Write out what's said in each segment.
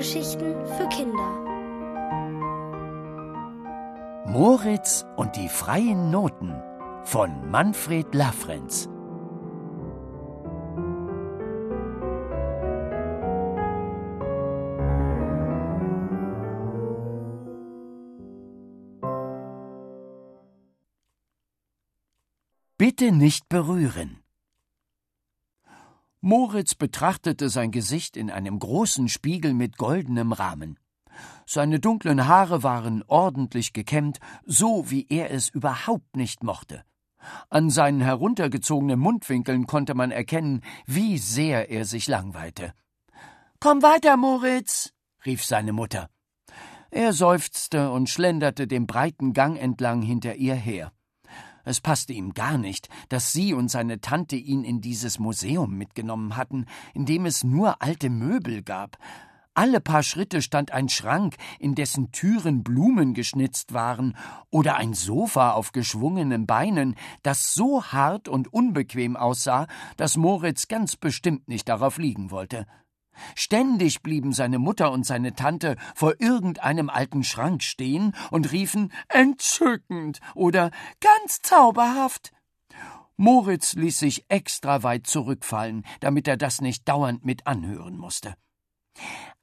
Hörgeschichten für Kinder. Moritz und die freien Noten von Manfred Lafrenz. Bitte nicht berühren. Moritz betrachtete sein Gesicht in einem großen Spiegel mit goldenem Rahmen. Seine dunklen Haare waren ordentlich gekämmt, so wie er es überhaupt nicht mochte. An seinen heruntergezogenen Mundwinkeln konnte man erkennen, wie sehr er sich langweilte. Komm weiter, Moritz, rief seine Mutter. Er seufzte und schlenderte den breiten Gang entlang hinter ihr her. Es passte ihm gar nicht, dass sie und seine Tante ihn in dieses Museum mitgenommen hatten, in dem es nur alte Möbel gab. Alle paar Schritte stand ein Schrank, in dessen Türen Blumen geschnitzt waren, oder ein Sofa auf geschwungenen Beinen, das so hart und unbequem aussah, dass Moritz ganz bestimmt nicht darauf liegen wollte. Ständig blieben seine Mutter und seine Tante vor irgendeinem alten Schrank stehen und riefen entzückend oder ganz zauberhaft. Moritz ließ sich extra weit zurückfallen, damit er das nicht dauernd mit anhören musste.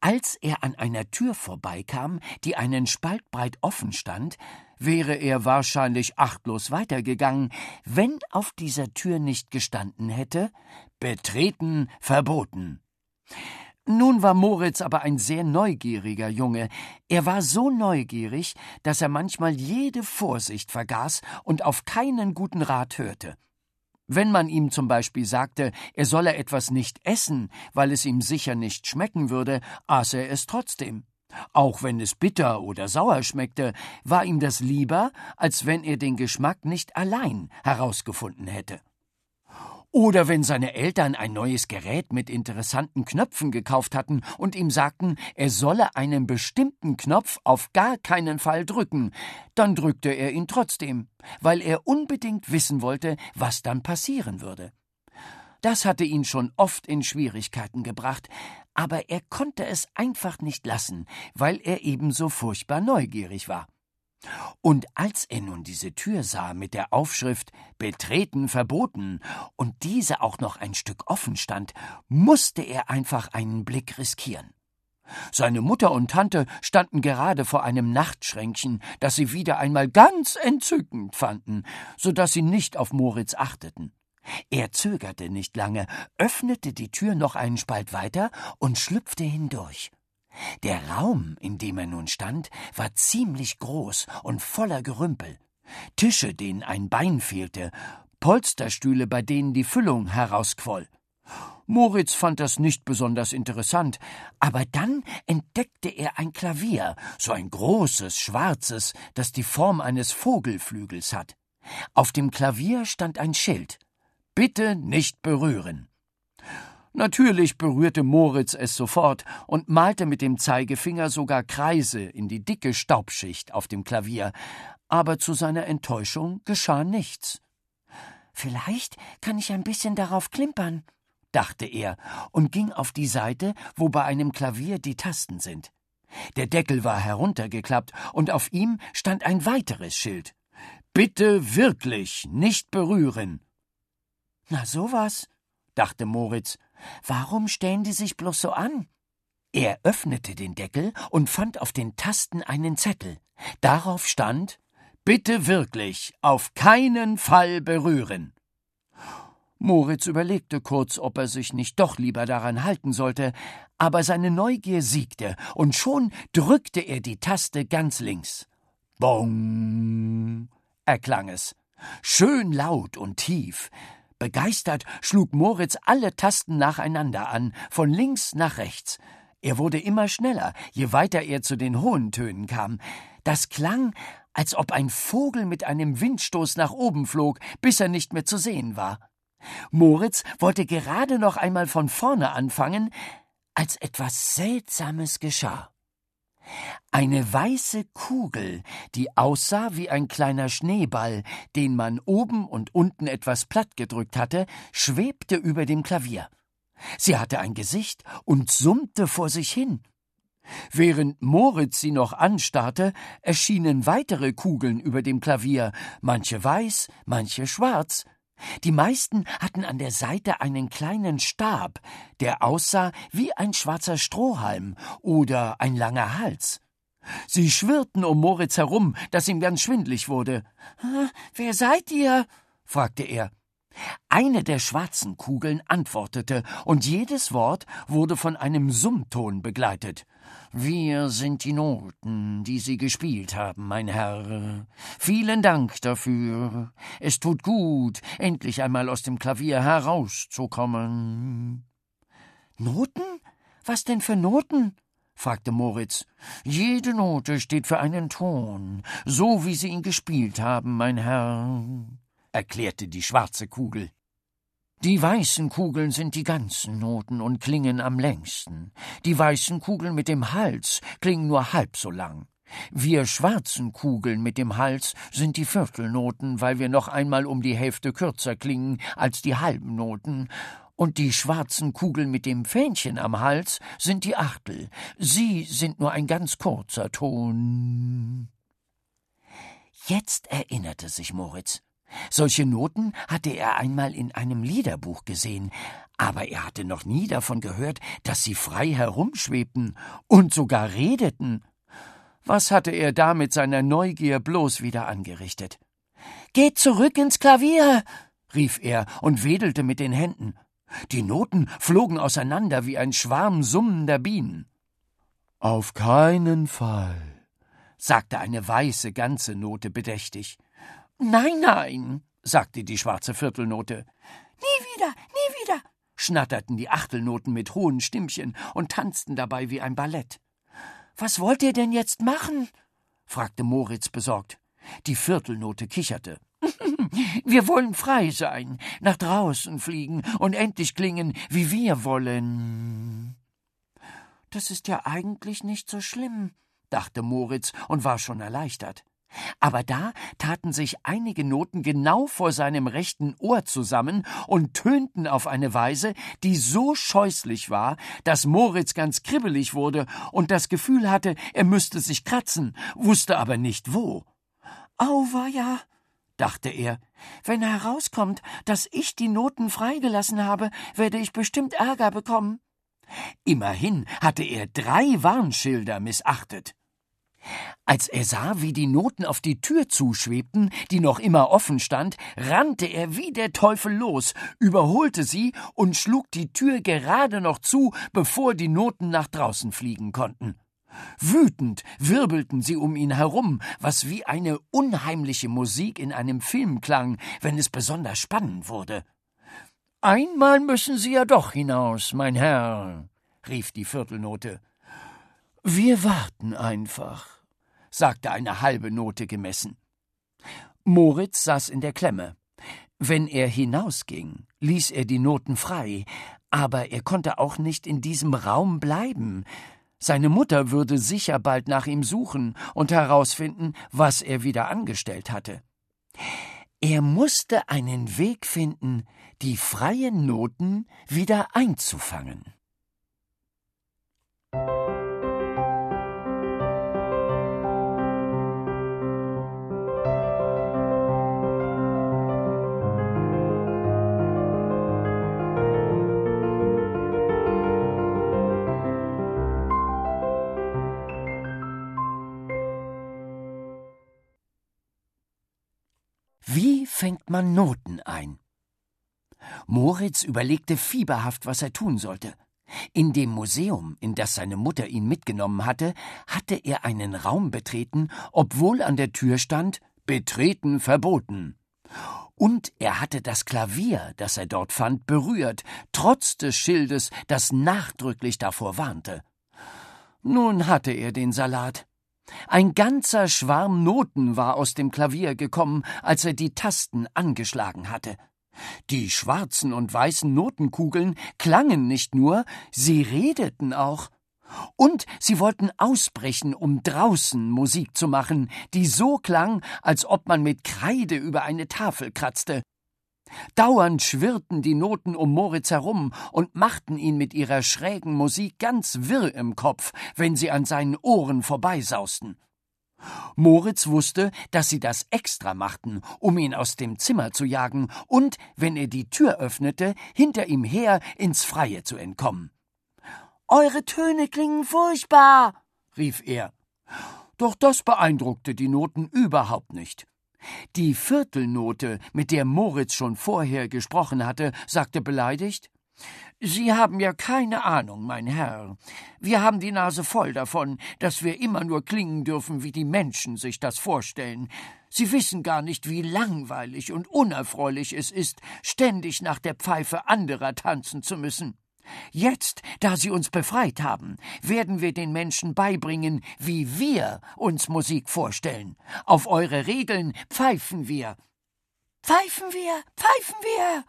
Als er an einer Tür vorbeikam, die einen Spalt breit offen stand, wäre er wahrscheinlich achtlos weitergegangen, wenn auf dieser Tür nicht gestanden hätte Betreten verboten. Nun war Moritz aber ein sehr neugieriger Junge. Er war so neugierig, dass er manchmal jede Vorsicht vergaß und auf keinen guten Rat hörte. Wenn man ihm zum Beispiel sagte, er solle etwas nicht essen, weil es ihm sicher nicht schmecken würde, aß er es trotzdem. Auch wenn es bitter oder sauer schmeckte, war ihm das lieber, als wenn er den Geschmack nicht allein herausgefunden hätte. Oder wenn seine Eltern ein neues Gerät mit interessanten Knöpfen gekauft hatten und ihm sagten, er solle einen bestimmten Knopf auf gar keinen Fall drücken, dann drückte er ihn trotzdem, weil er unbedingt wissen wollte, was dann passieren würde. Das hatte ihn schon oft in Schwierigkeiten gebracht, aber er konnte es einfach nicht lassen, weil er ebenso furchtbar neugierig war. Und als er nun diese Tür sah mit der Aufschrift Betreten verboten und diese auch noch ein Stück offen stand, musste er einfach einen Blick riskieren. Seine Mutter und Tante standen gerade vor einem Nachtschränkchen, das sie wieder einmal ganz entzückend fanden, so dass sie nicht auf Moritz achteten. Er zögerte nicht lange, öffnete die Tür noch einen Spalt weiter und schlüpfte hindurch. Der Raum, in dem er nun stand, war ziemlich groß und voller Gerümpel. Tische, denen ein Bein fehlte, Polsterstühle, bei denen die Füllung herausquoll. Moritz fand das nicht besonders interessant, aber dann entdeckte er ein Klavier, so ein großes, schwarzes, das die Form eines Vogelflügels hat. Auf dem Klavier stand ein Schild Bitte nicht berühren. Natürlich berührte Moritz es sofort und malte mit dem Zeigefinger sogar Kreise in die dicke Staubschicht auf dem Klavier, aber zu seiner Enttäuschung geschah nichts. Vielleicht kann ich ein bisschen darauf klimpern, dachte er und ging auf die Seite, wo bei einem Klavier die Tasten sind. Der Deckel war heruntergeklappt und auf ihm stand ein weiteres Schild. Bitte wirklich nicht berühren. Na sowas, dachte Moritz Warum stellen die sich bloß so an? Er öffnete den Deckel und fand auf den Tasten einen Zettel. Darauf stand Bitte wirklich auf keinen Fall berühren. Moritz überlegte kurz, ob er sich nicht doch lieber daran halten sollte, aber seine Neugier siegte, und schon drückte er die Taste ganz links. Bong erklang es. Schön laut und tief, Begeistert schlug Moritz alle Tasten nacheinander an, von links nach rechts. Er wurde immer schneller, je weiter er zu den hohen Tönen kam. Das klang, als ob ein Vogel mit einem Windstoß nach oben flog, bis er nicht mehr zu sehen war. Moritz wollte gerade noch einmal von vorne anfangen, als etwas Seltsames geschah. Eine weiße Kugel, die aussah wie ein kleiner Schneeball, den man oben und unten etwas plattgedrückt hatte, schwebte über dem Klavier. Sie hatte ein Gesicht und summte vor sich hin. Während Moritz sie noch anstarrte, erschienen weitere Kugeln über dem Klavier, manche weiß, manche schwarz. Die meisten hatten an der Seite einen kleinen Stab, der aussah wie ein schwarzer Strohhalm oder ein langer Hals. Sie schwirrten um Moritz herum, dass ihm ganz schwindlig wurde. Wer seid ihr? fragte er. Eine der schwarzen Kugeln antwortete, und jedes Wort wurde von einem Summton begleitet. Wir sind die Noten, die Sie gespielt haben, mein Herr. Vielen Dank dafür. Es tut gut, endlich einmal aus dem Klavier herauszukommen. Noten? Was denn für Noten? fragte Moritz. Jede Note steht für einen Ton, so wie Sie ihn gespielt haben, mein Herr, erklärte die schwarze Kugel. Die weißen Kugeln sind die ganzen Noten und klingen am längsten. Die weißen Kugeln mit dem Hals klingen nur halb so lang. Wir schwarzen Kugeln mit dem Hals sind die Viertelnoten, weil wir noch einmal um die Hälfte kürzer klingen als die halben Noten, und die schwarzen Kugeln mit dem Fähnchen am Hals sind die Achtel. Sie sind nur ein ganz kurzer Ton. Jetzt erinnerte sich Moritz. Solche Noten hatte er einmal in einem Liederbuch gesehen, aber er hatte noch nie davon gehört, dass sie frei herumschwebten und sogar redeten. Was hatte er da mit seiner Neugier bloß wieder angerichtet? Geht zurück ins Klavier, rief er und wedelte mit den Händen. Die Noten flogen auseinander wie ein Schwarm summender Bienen. Auf keinen Fall, sagte eine weiße ganze Note bedächtig. Nein, nein, sagte die schwarze Viertelnote. Nie wieder, nie wieder, schnatterten die Achtelnoten mit hohen Stimmchen und tanzten dabei wie ein Ballett. Was wollt ihr denn jetzt machen? fragte Moritz besorgt. Die Viertelnote kicherte. Wir wollen frei sein, nach draußen fliegen und endlich klingen, wie wir wollen. Das ist ja eigentlich nicht so schlimm, dachte Moritz und war schon erleichtert. Aber da taten sich einige Noten genau vor seinem rechten Ohr zusammen und tönten auf eine Weise, die so scheußlich war, dass Moritz ganz kribbelig wurde und das Gefühl hatte, er müsste sich kratzen, wusste aber nicht wo. Auweia, dachte er, wenn herauskommt, dass ich die Noten freigelassen habe, werde ich bestimmt Ärger bekommen. Immerhin hatte er drei Warnschilder missachtet. Als er sah, wie die Noten auf die Tür zuschwebten, die noch immer offen stand, rannte er wie der Teufel los, überholte sie und schlug die Tür gerade noch zu, bevor die Noten nach draußen fliegen konnten. Wütend wirbelten sie um ihn herum, was wie eine unheimliche Musik in einem Film klang, wenn es besonders spannend wurde. Einmal müssen Sie ja doch hinaus, mein Herr, rief die Viertelnote. Wir warten einfach, sagte eine halbe Note gemessen. Moritz saß in der Klemme. Wenn er hinausging, ließ er die Noten frei, aber er konnte auch nicht in diesem Raum bleiben. Seine Mutter würde sicher bald nach ihm suchen und herausfinden, was er wieder angestellt hatte. Er musste einen Weg finden, die freien Noten wieder einzufangen. Fängt man Noten ein? Moritz überlegte fieberhaft, was er tun sollte. In dem Museum, in das seine Mutter ihn mitgenommen hatte, hatte er einen Raum betreten, obwohl an der Tür stand Betreten verboten. Und er hatte das Klavier, das er dort fand, berührt, trotz des Schildes, das nachdrücklich davor warnte. Nun hatte er den Salat. Ein ganzer Schwarm Noten war aus dem Klavier gekommen, als er die Tasten angeschlagen hatte. Die schwarzen und weißen Notenkugeln klangen nicht nur, sie redeten auch. Und sie wollten ausbrechen, um draußen Musik zu machen, die so klang, als ob man mit Kreide über eine Tafel kratzte. Dauernd schwirrten die Noten um Moritz herum und machten ihn mit ihrer schrägen Musik ganz wirr im Kopf, wenn sie an seinen Ohren vorbeisausten. Moritz wusste, dass sie das extra machten, um ihn aus dem Zimmer zu jagen und, wenn er die Tür öffnete, hinter ihm her ins Freie zu entkommen. Eure Töne klingen furchtbar, rief er. Doch das beeindruckte die Noten überhaupt nicht. Die Viertelnote, mit der Moritz schon vorher gesprochen hatte, sagte beleidigt Sie haben ja keine Ahnung, mein Herr. Wir haben die Nase voll davon, dass wir immer nur klingen dürfen, wie die Menschen sich das vorstellen. Sie wissen gar nicht, wie langweilig und unerfreulich es ist, ständig nach der Pfeife anderer tanzen zu müssen. Jetzt, da Sie uns befreit haben, werden wir den Menschen beibringen, wie wir uns Musik vorstellen. Auf eure Regeln pfeifen wir. Pfeifen wir, pfeifen wir,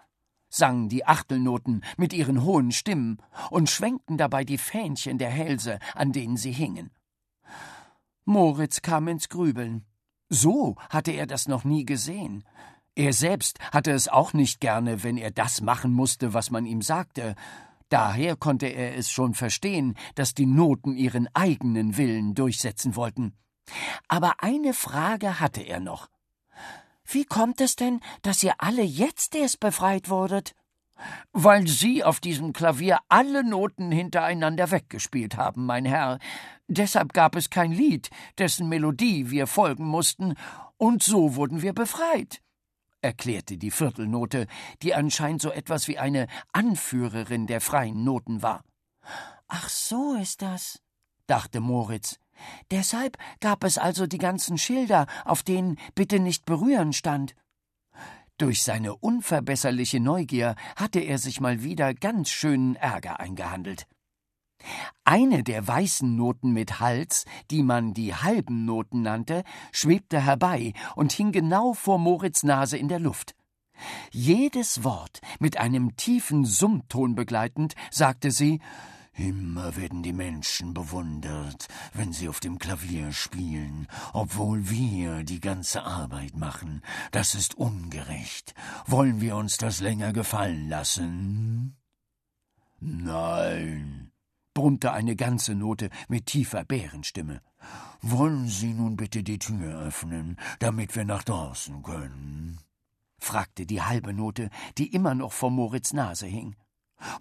sangen die Achtelnoten mit ihren hohen Stimmen und schwenkten dabei die Fähnchen der Hälse, an denen sie hingen. Moritz kam ins Grübeln. So hatte er das noch nie gesehen. Er selbst hatte es auch nicht gerne, wenn er das machen musste, was man ihm sagte. Daher konnte er es schon verstehen, dass die Noten ihren eigenen Willen durchsetzen wollten. Aber eine Frage hatte er noch. Wie kommt es denn, dass ihr alle jetzt erst befreit wurdet? Weil Sie auf diesem Klavier alle Noten hintereinander weggespielt haben, mein Herr. Deshalb gab es kein Lied, dessen Melodie wir folgen mussten, und so wurden wir befreit, erklärte die Viertelnote, die anscheinend so etwas wie eine Anführerin der freien Noten war. Ach so ist das, dachte Moritz. Deshalb gab es also die ganzen Schilder, auf denen bitte nicht berühren stand. Durch seine unverbesserliche Neugier hatte er sich mal wieder ganz schönen Ärger eingehandelt. Eine der weißen Noten mit Hals, die man die halben Noten nannte, schwebte herbei und hing genau vor Moritz Nase in der Luft. Jedes Wort mit einem tiefen Summton begleitend, sagte sie Immer werden die Menschen bewundert, wenn sie auf dem Klavier spielen, obwohl wir die ganze Arbeit machen. Das ist ungerecht. Wollen wir uns das länger gefallen lassen? Nein, brummte eine ganze Note mit tiefer Bärenstimme. Wollen Sie nun bitte die Tür öffnen, damit wir nach draußen können? fragte die halbe Note, die immer noch vor Moritz Nase hing.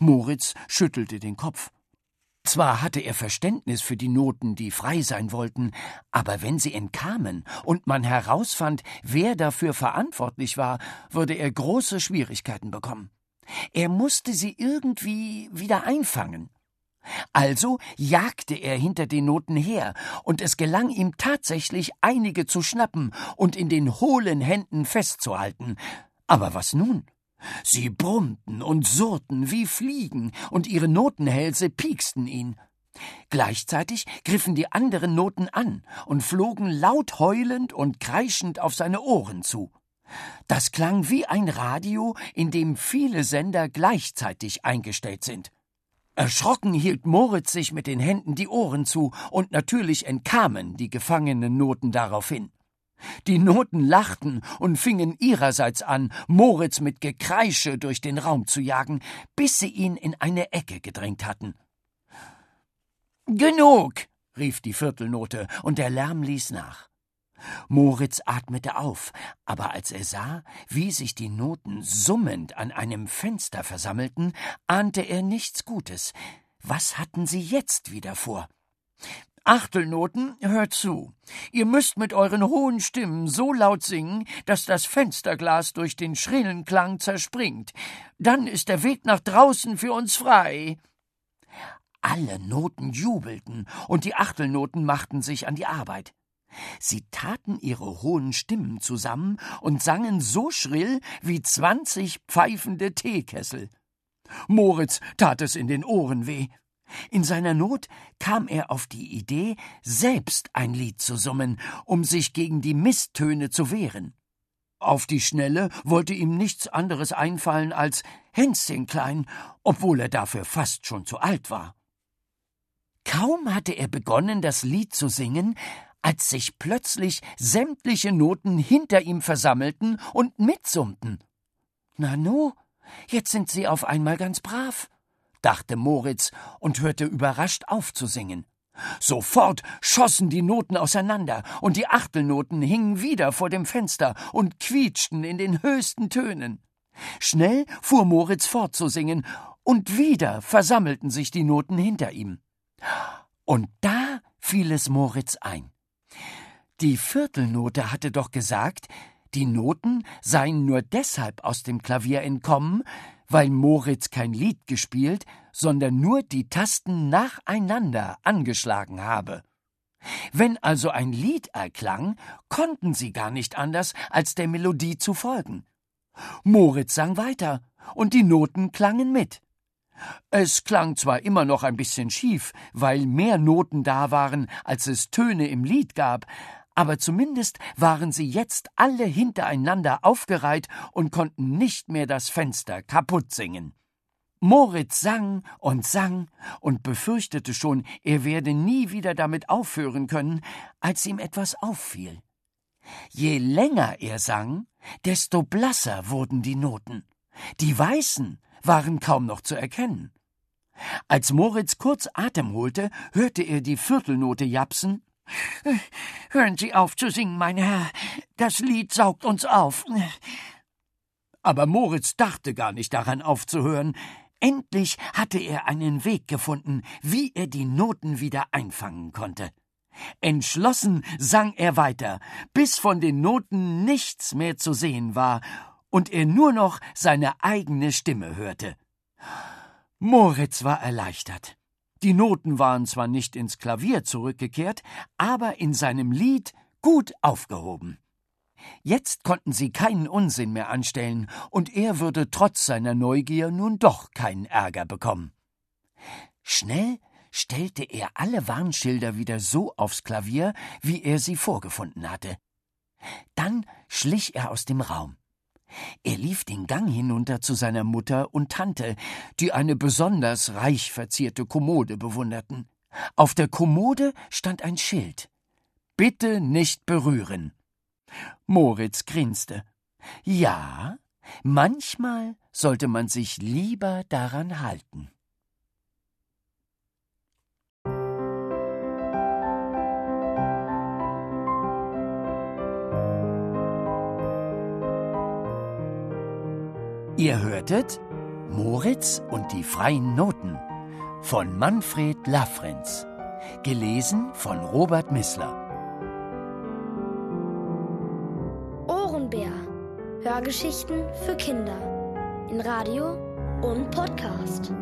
Moritz schüttelte den Kopf. Zwar hatte er Verständnis für die Noten, die frei sein wollten, aber wenn sie entkamen und man herausfand, wer dafür verantwortlich war, würde er große Schwierigkeiten bekommen. Er musste sie irgendwie wieder einfangen. Also jagte er hinter den Noten her, und es gelang ihm tatsächlich, einige zu schnappen und in den hohlen Händen festzuhalten. Aber was nun? Sie brummten und surrten wie Fliegen, und ihre Notenhälse pieksten ihn. Gleichzeitig griffen die anderen Noten an und flogen laut heulend und kreischend auf seine Ohren zu. Das klang wie ein Radio, in dem viele Sender gleichzeitig eingestellt sind. Erschrocken hielt Moritz sich mit den Händen die Ohren zu, und natürlich entkamen die gefangenen Noten daraufhin. Die Noten lachten und fingen ihrerseits an, Moritz mit Gekreische durch den Raum zu jagen, bis sie ihn in eine Ecke gedrängt hatten. Genug, rief die Viertelnote, und der Lärm ließ nach. Moritz atmete auf, aber als er sah, wie sich die Noten summend an einem Fenster versammelten, ahnte er nichts Gutes. Was hatten sie jetzt wieder vor? Achtelnoten, hört zu. Ihr müsst mit euren hohen Stimmen so laut singen, dass das Fensterglas durch den schrillen Klang zerspringt. Dann ist der Weg nach draußen für uns frei. Alle Noten jubelten, und die Achtelnoten machten sich an die Arbeit. Sie taten ihre hohen Stimmen zusammen und sangen so schrill wie zwanzig pfeifende Teekessel. Moritz tat es in den Ohren weh. In seiner Not kam er auf die Idee, selbst ein Lied zu summen, um sich gegen die Misstöne zu wehren. Auf die Schnelle wollte ihm nichts anderes einfallen als Hänschenklein, obwohl er dafür fast schon zu alt war. Kaum hatte er begonnen, das Lied zu singen, als sich plötzlich sämtliche Noten hinter ihm versammelten und mitsummten. Nanu, jetzt sind sie auf einmal ganz brav, dachte Moritz und hörte überrascht auf zu singen. Sofort schossen die Noten auseinander, und die Achtelnoten hingen wieder vor dem Fenster und quietschten in den höchsten Tönen. Schnell fuhr Moritz fort zu singen, und wieder versammelten sich die Noten hinter ihm. Und da fiel es Moritz ein. Die Viertelnote hatte doch gesagt, die Noten seien nur deshalb aus dem Klavier entkommen, weil Moritz kein Lied gespielt, sondern nur die Tasten nacheinander angeschlagen habe. Wenn also ein Lied erklang, konnten sie gar nicht anders, als der Melodie zu folgen. Moritz sang weiter, und die Noten klangen mit. Es klang zwar immer noch ein bisschen schief, weil mehr Noten da waren, als es Töne im Lied gab, aber zumindest waren sie jetzt alle hintereinander aufgereiht und konnten nicht mehr das Fenster kaputt singen. Moritz sang und sang und befürchtete schon, er werde nie wieder damit aufhören können, als ihm etwas auffiel. Je länger er sang, desto blasser wurden die Noten. Die weißen waren kaum noch zu erkennen. Als Moritz kurz Atem holte, hörte er die Viertelnote japsen Hören Sie auf zu singen, mein Herr. Das Lied saugt uns auf. Aber Moritz dachte gar nicht daran aufzuhören. Endlich hatte er einen Weg gefunden, wie er die Noten wieder einfangen konnte. Entschlossen sang er weiter, bis von den Noten nichts mehr zu sehen war und er nur noch seine eigene Stimme hörte. Moritz war erleichtert. Die Noten waren zwar nicht ins Klavier zurückgekehrt, aber in seinem Lied gut aufgehoben. Jetzt konnten sie keinen Unsinn mehr anstellen, und er würde trotz seiner Neugier nun doch keinen Ärger bekommen. Schnell stellte er alle Warnschilder wieder so aufs Klavier, wie er sie vorgefunden hatte. Dann schlich er aus dem Raum. Er lief den Gang hinunter zu seiner Mutter und Tante, die eine besonders reich verzierte Kommode bewunderten. Auf der Kommode stand ein Schild. Bitte nicht berühren. Moritz grinste. Ja, manchmal sollte man sich lieber daran halten. Ihr hörtet Moritz und die freien Noten von Manfred Lafrenz, gelesen von Robert Missler. Ohrenbär. Hörgeschichten für Kinder in Radio und Podcast.